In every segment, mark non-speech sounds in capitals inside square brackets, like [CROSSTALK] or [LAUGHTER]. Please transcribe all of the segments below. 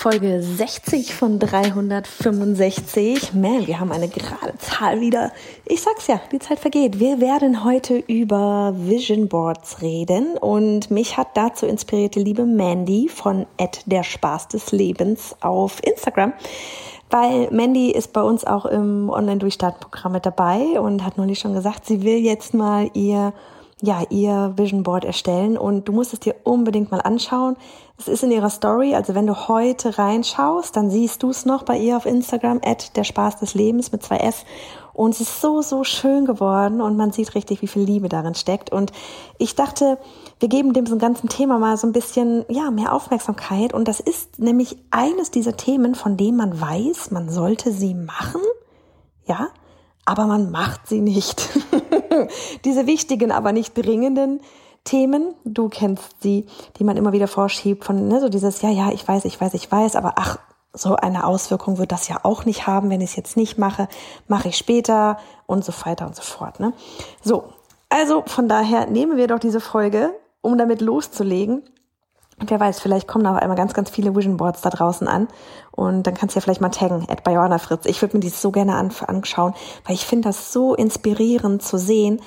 Folge 60 von 365. Man, wir haben eine gerade Zahl wieder. Ich sag's ja, die Zeit vergeht. Wir werden heute über Vision Boards reden und mich hat dazu inspirierte liebe Mandy von der Spaß des Lebens auf Instagram. Weil Mandy ist bei uns auch im Online-Durchstartprogramm mit dabei und hat neulich schon gesagt, sie will jetzt mal ihr ja, ihr Vision Board erstellen und du musst es dir unbedingt mal anschauen. Es ist in ihrer Story, also wenn du heute reinschaust, dann siehst du es noch bei ihr auf Instagram, at der Spaß des Lebens mit zwei S. Und es ist so, so schön geworden und man sieht richtig, wie viel Liebe darin steckt. Und ich dachte, wir geben dem ganzen Thema mal so ein bisschen, ja, mehr Aufmerksamkeit. Und das ist nämlich eines dieser Themen, von dem man weiß, man sollte sie machen. Ja, aber man macht sie nicht. [LAUGHS] Diese wichtigen, aber nicht dringenden Themen, du kennst sie, die man immer wieder vorschiebt von, ne, so dieses, ja, ja, ich weiß, ich weiß, ich weiß, aber ach, so eine Auswirkung wird das ja auch nicht haben, wenn ich es jetzt nicht mache, mache ich später und so weiter und so fort. Ne? So, also von daher nehmen wir doch diese Folge, um damit loszulegen wer weiß, vielleicht kommen auch einmal ganz, ganz viele Vision Boards da draußen an. Und dann kannst du ja vielleicht mal taggen, at Johanna Fritz. Ich würde mir dies so gerne an, anschauen, weil ich finde das so inspirierend zu sehen,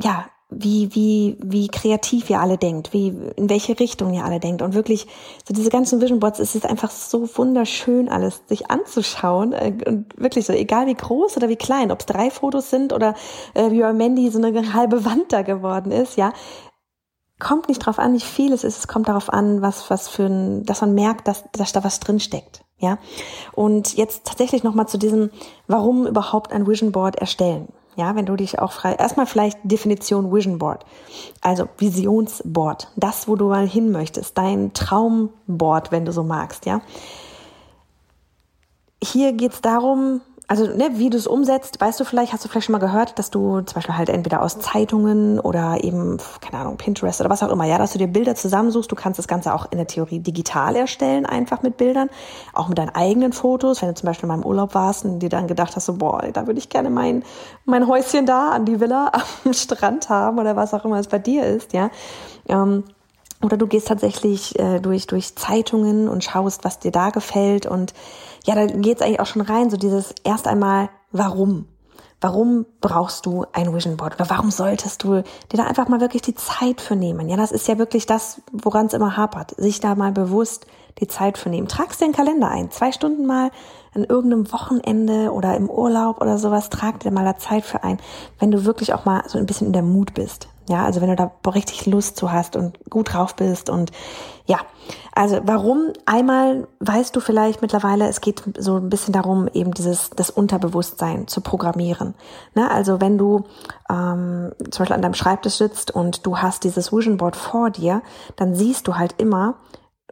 ja, wie, wie, wie kreativ ihr alle denkt, wie, in welche Richtung ihr alle denkt. Und wirklich, so diese ganzen Vision Boards, es ist einfach so wunderschön alles, sich anzuschauen. Äh, und wirklich so, egal wie groß oder wie klein, ob es drei Fotos sind oder äh, wie bei Mandy so eine [LAUGHS] halbe Wand da geworden ist, ja kommt nicht drauf an, wie viel es ist, es kommt darauf an, was, was für ein, dass man merkt, dass, dass da was drin steckt. Ja. Und jetzt tatsächlich nochmal zu diesem, warum überhaupt ein Vision Board erstellen. Ja, wenn du dich auch frei, erstmal vielleicht Definition Vision Board. Also Visionsboard. Das, wo du mal hin möchtest. Dein Traumboard, wenn du so magst, ja. Hier geht's darum, also ne, wie du es umsetzt, weißt du vielleicht, hast du vielleicht schon mal gehört, dass du zum Beispiel halt entweder aus Zeitungen oder eben, keine Ahnung, Pinterest oder was auch immer, ja, dass du dir Bilder zusammensuchst. Du kannst das Ganze auch in der Theorie digital erstellen, einfach mit Bildern, auch mit deinen eigenen Fotos. Wenn du zum Beispiel mal im Urlaub warst und dir dann gedacht hast, so, boah, da würde ich gerne mein, mein Häuschen da an die Villa [LAUGHS] am Strand haben oder was auch immer es bei dir ist, ja. Ähm, oder du gehst tatsächlich äh, durch, durch Zeitungen und schaust, was dir da gefällt und ja, da geht's eigentlich auch schon rein, so dieses erst einmal, warum? Warum brauchst du ein Vision Board? Oder warum solltest du dir da einfach mal wirklich die Zeit für nehmen? Ja, das ist ja wirklich das, woran es immer hapert. Sich da mal bewusst die Zeit für nehmen. Tragst den Kalender ein. Zwei Stunden mal an irgendeinem Wochenende oder im Urlaub oder sowas, trag dir mal da Zeit für ein, wenn du wirklich auch mal so ein bisschen in der Mut bist. Ja, also wenn du da richtig Lust zu hast und gut drauf bist und ja, also warum? Einmal weißt du vielleicht mittlerweile, es geht so ein bisschen darum, eben dieses das Unterbewusstsein zu programmieren. Ne? Also wenn du ähm, zum Beispiel an deinem Schreibtisch sitzt und du hast dieses Vision Board vor dir, dann siehst du halt immer,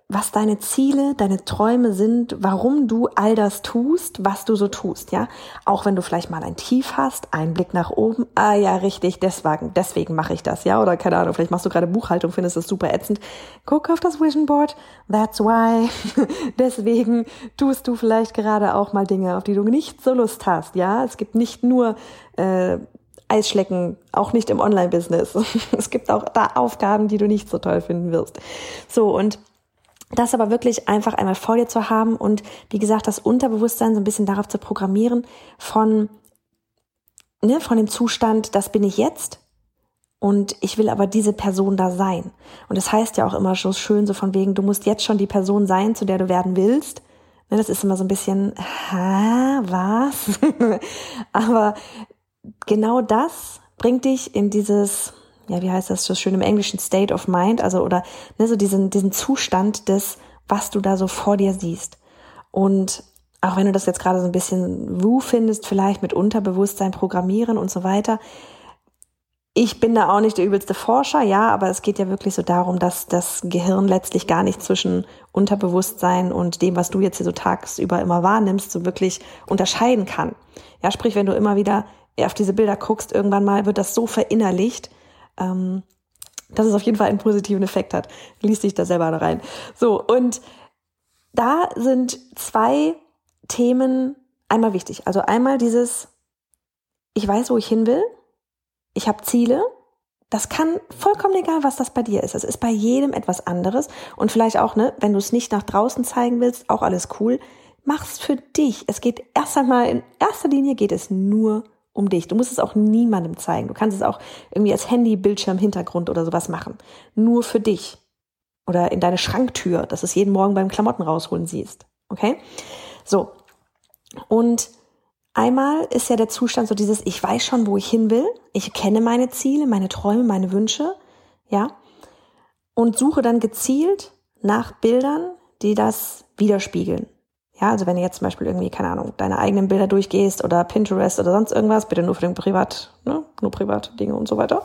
was deine Ziele, deine Träume sind, warum du all das tust, was du so tust, ja. Auch wenn du vielleicht mal ein Tief hast, einen Blick nach oben, ah ja, richtig, deswegen, deswegen mache ich das, ja. Oder keine Ahnung, vielleicht machst du gerade Buchhaltung, findest das super ätzend. Guck auf das Vision Board, that's why. [LAUGHS] deswegen tust du vielleicht gerade auch mal Dinge, auf die du nicht so Lust hast, ja. Es gibt nicht nur äh, Eisschlecken, auch nicht im Online-Business. [LAUGHS] es gibt auch da Aufgaben, die du nicht so toll finden wirst. So, und das aber wirklich einfach einmal vor dir zu haben und wie gesagt, das Unterbewusstsein so ein bisschen darauf zu programmieren von, ne, von dem Zustand, das bin ich jetzt und ich will aber diese Person da sein. Und das heißt ja auch immer so schön so von wegen, du musst jetzt schon die Person sein, zu der du werden willst. Ne, das ist immer so ein bisschen, ha, was? [LAUGHS] aber genau das bringt dich in dieses ja, wie heißt das so schön im Englischen, State of Mind, also oder ne, so diesen, diesen Zustand des was du da so vor dir siehst. Und auch wenn du das jetzt gerade so ein bisschen woo findest, vielleicht mit Unterbewusstsein programmieren und so weiter, ich bin da auch nicht der übelste Forscher, ja, aber es geht ja wirklich so darum, dass das Gehirn letztlich gar nicht zwischen Unterbewusstsein und dem, was du jetzt hier so tagsüber immer wahrnimmst, so wirklich unterscheiden kann. Ja, sprich, wenn du immer wieder auf diese Bilder guckst, irgendwann mal wird das so verinnerlicht, ähm, dass es auf jeden Fall einen positiven Effekt hat. Lies dich da selber rein. So, und da sind zwei Themen einmal wichtig. Also einmal dieses, ich weiß, wo ich hin will ich habe Ziele. Das kann vollkommen egal, was das bei dir ist. Es ist bei jedem etwas anderes. Und vielleicht auch, ne, wenn du es nicht nach draußen zeigen willst, auch alles cool. Mach's für dich. Es geht erst einmal, in erster Linie geht es nur um dich. Du musst es auch niemandem zeigen. Du kannst es auch irgendwie als Handy, Bildschirm, Hintergrund oder sowas machen. Nur für dich. Oder in deine Schranktür, dass du es jeden Morgen beim Klamotten rausholen siehst. Okay? So. Und Einmal ist ja der Zustand so dieses, ich weiß schon, wo ich hin will, ich kenne meine Ziele, meine Träume, meine Wünsche, ja, und suche dann gezielt nach Bildern, die das widerspiegeln. Ja, also wenn du jetzt zum Beispiel irgendwie, keine Ahnung, deine eigenen Bilder durchgehst oder Pinterest oder sonst irgendwas, bitte nur für den Privat, ne, nur private Dinge und so weiter,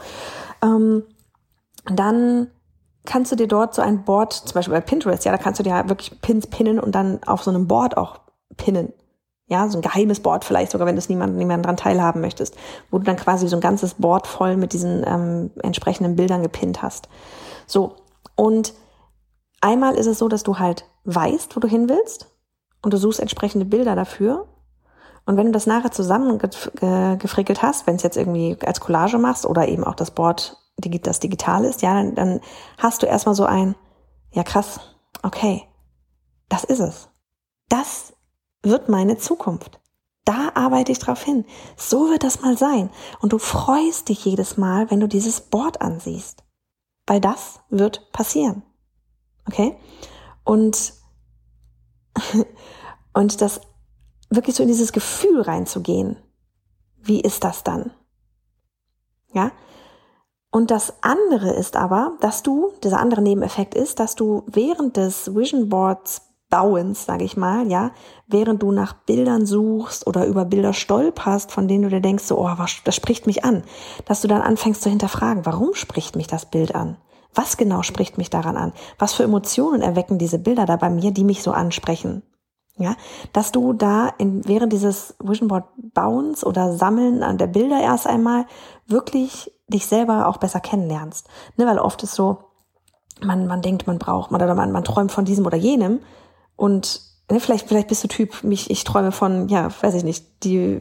ähm, dann kannst du dir dort so ein Board, zum Beispiel bei Pinterest, ja, da kannst du dir halt wirklich Pins pinnen und dann auf so einem Board auch pinnen. Ja, so ein geheimes Board vielleicht sogar, wenn du es niemanden, niemanden dran teilhaben möchtest, wo du dann quasi so ein ganzes Board voll mit diesen ähm, entsprechenden Bildern gepinnt hast. So, und einmal ist es so, dass du halt weißt, wo du hin willst und du suchst entsprechende Bilder dafür. Und wenn du das nachher zusammengefrickelt hast, wenn es jetzt irgendwie als Collage machst oder eben auch das Board, das digital ist, ja, dann, dann hast du erstmal so ein, ja krass, okay, das ist es. Das wird meine Zukunft. Da arbeite ich drauf hin. So wird das mal sein. Und du freust dich jedes Mal, wenn du dieses Board ansiehst. Weil das wird passieren. Okay? Und, und das wirklich so in dieses Gefühl reinzugehen. Wie ist das dann? Ja? Und das andere ist aber, dass du, dieser andere Nebeneffekt ist, dass du während des Vision Boards Bauens, sage ich mal, ja, während du nach Bildern suchst oder über Bilder stolperst, von denen du dir denkst, so, oh, was, das spricht mich an, dass du dann anfängst zu hinterfragen, warum spricht mich das Bild an? Was genau spricht mich daran an? Was für Emotionen erwecken diese Bilder da bei mir, die mich so ansprechen? Ja, dass du da in, während dieses Vision Board Bauens oder Sammeln an der Bilder erst einmal wirklich dich selber auch besser kennenlernst. Ne, weil oft ist so, man, man denkt, man braucht, man, oder man, man träumt von diesem oder jenem und ne, vielleicht, vielleicht bist du Typ, mich, ich träume von, ja, weiß ich nicht, die,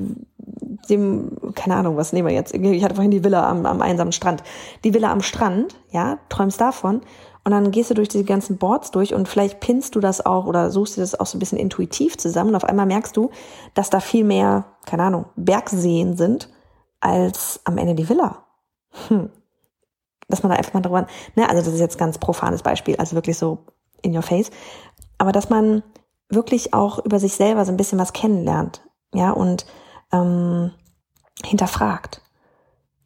dem, keine Ahnung, was nehmen wir jetzt? Ich hatte vorhin die Villa am, am einsamen Strand. Die Villa am Strand, ja, träumst davon. Und dann gehst du durch diese ganzen Boards durch und vielleicht pinnst du das auch oder suchst dir das auch so ein bisschen intuitiv zusammen und auf einmal merkst du, dass da viel mehr, keine Ahnung, Bergseen sind als am Ende die Villa. Hm. Dass man da einfach mal drüber, ne, also das ist jetzt ganz profanes Beispiel, also wirklich so in your face aber dass man wirklich auch über sich selber so ein bisschen was kennenlernt, ja, und ähm, hinterfragt.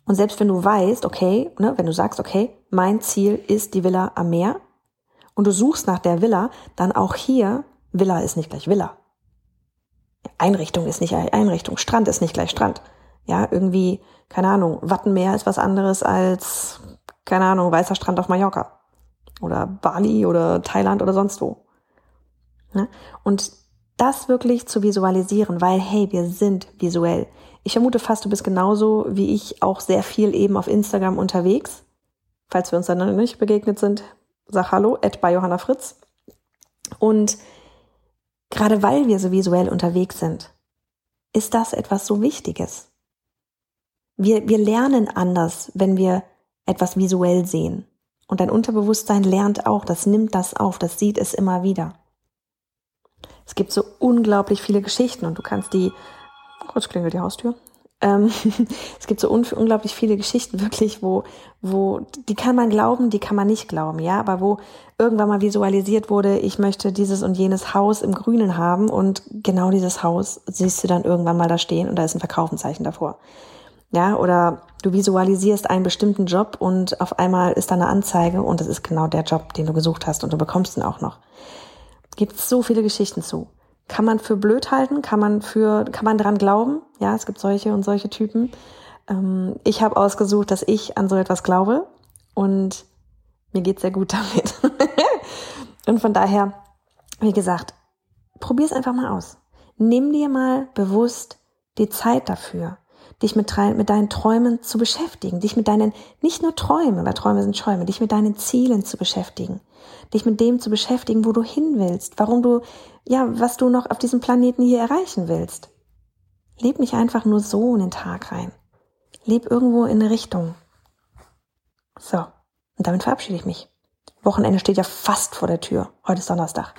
Und selbst wenn du weißt, okay, ne, wenn du sagst, okay, mein Ziel ist die Villa am Meer und du suchst nach der Villa, dann auch hier, Villa ist nicht gleich Villa. Einrichtung ist nicht Einrichtung, Strand ist nicht gleich Strand. Ja, irgendwie, keine Ahnung, Wattenmeer ist was anderes als, keine Ahnung, weißer Strand auf Mallorca. Oder Bali oder Thailand oder sonst wo. Ne? Und das wirklich zu visualisieren, weil hey, wir sind visuell. Ich vermute fast, du bist genauso wie ich auch sehr viel eben auf Instagram unterwegs. Falls wir uns dann noch nicht begegnet sind, sag Hallo, at bei Johanna Fritz. Und gerade weil wir so visuell unterwegs sind, ist das etwas so Wichtiges. Wir, wir lernen anders, wenn wir etwas visuell sehen. Und dein Unterbewusstsein lernt auch, das nimmt das auf, das sieht es immer wieder. Es gibt so unglaublich viele Geschichten und du kannst die, kurz klingelt die Haustür. Ähm, [LAUGHS] es gibt so un unglaublich viele Geschichten wirklich, wo, wo, die kann man glauben, die kann man nicht glauben, ja, aber wo irgendwann mal visualisiert wurde, ich möchte dieses und jenes Haus im Grünen haben und genau dieses Haus siehst du dann irgendwann mal da stehen und da ist ein Verkaufenzeichen davor. Ja, oder du visualisierst einen bestimmten Job und auf einmal ist da eine Anzeige und das ist genau der Job, den du gesucht hast und du bekommst ihn auch noch. Gibt es so viele Geschichten zu. Kann man für blöd halten, kann man für, kann man dran glauben. Ja, es gibt solche und solche Typen. Ähm, ich habe ausgesucht, dass ich an so etwas glaube und mir geht's sehr gut [LAUGHS] damit. und von daher, wie gesagt, probier's einfach mal aus. Nimm dir mal bewusst die Zeit dafür dich mit, mit deinen Träumen zu beschäftigen, dich mit deinen, nicht nur Träume, weil Träume sind Schäume, dich mit deinen Zielen zu beschäftigen, dich mit dem zu beschäftigen, wo du hin willst, warum du, ja, was du noch auf diesem Planeten hier erreichen willst. Leb nicht einfach nur so in den Tag rein. Leb irgendwo in eine Richtung. So. Und damit verabschiede ich mich. Wochenende steht ja fast vor der Tür. Heute ist Donnerstag.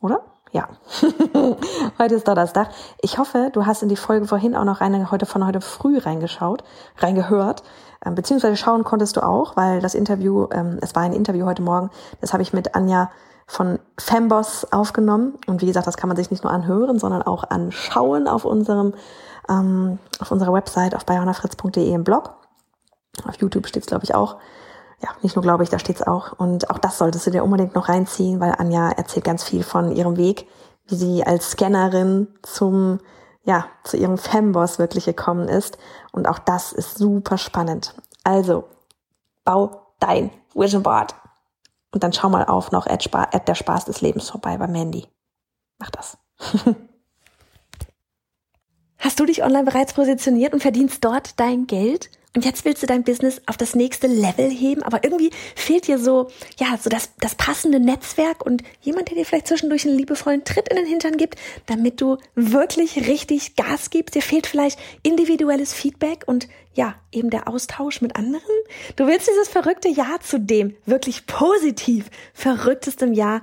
Oder? Ja, [LAUGHS] heute ist Donnerstag. Ich hoffe, du hast in die Folge vorhin auch noch rein, heute von heute früh reingeschaut, reingehört, ähm, beziehungsweise schauen konntest du auch, weil das Interview, ähm, es war ein Interview heute Morgen, das habe ich mit Anja von Femboss aufgenommen. Und wie gesagt, das kann man sich nicht nur anhören, sondern auch anschauen auf unserem, ähm, auf unserer Website auf bayonafritz.de im Blog. Auf YouTube steht es, glaube ich, auch ja, nicht nur glaube ich, da steht's auch. Und auch das solltest du dir unbedingt noch reinziehen, weil Anja erzählt ganz viel von ihrem Weg, wie sie als Scannerin zum, ja, zu ihrem Femboss wirklich gekommen ist. Und auch das ist super spannend. Also, bau dein Vision Board. Und dann schau mal auf noch at, at der Spaß des Lebens vorbei bei Mandy. Mach das. [LAUGHS] Hast du dich online bereits positioniert und verdienst dort dein Geld? Und jetzt willst du dein Business auf das nächste Level heben, aber irgendwie fehlt dir so, ja, so das, das passende Netzwerk und jemand, der dir vielleicht zwischendurch einen liebevollen Tritt in den Hintern gibt, damit du wirklich richtig Gas gibst. Dir fehlt vielleicht individuelles Feedback und ja, eben der Austausch mit anderen. Du willst dieses verrückte Jahr zu dem wirklich positiv verrücktestem Jahr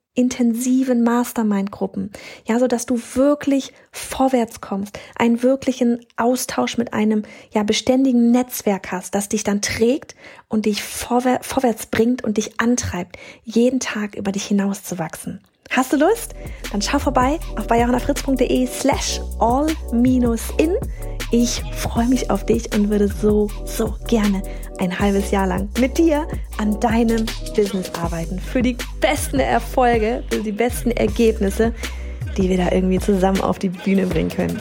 intensiven Mastermind-Gruppen, ja, so dass du wirklich vorwärts kommst, einen wirklichen Austausch mit einem ja beständigen Netzwerk hast, das dich dann trägt und dich vorwär vorwärts bringt und dich antreibt, jeden Tag über dich hinauszuwachsen. Hast du Lust? Dann schau vorbei auf bayerhannafritz.de slash all-in. Ich freue mich auf dich und würde so, so gerne ein halbes Jahr lang mit dir an deinem Business arbeiten. Für die besten Erfolge, für die besten Ergebnisse, die wir da irgendwie zusammen auf die Bühne bringen können.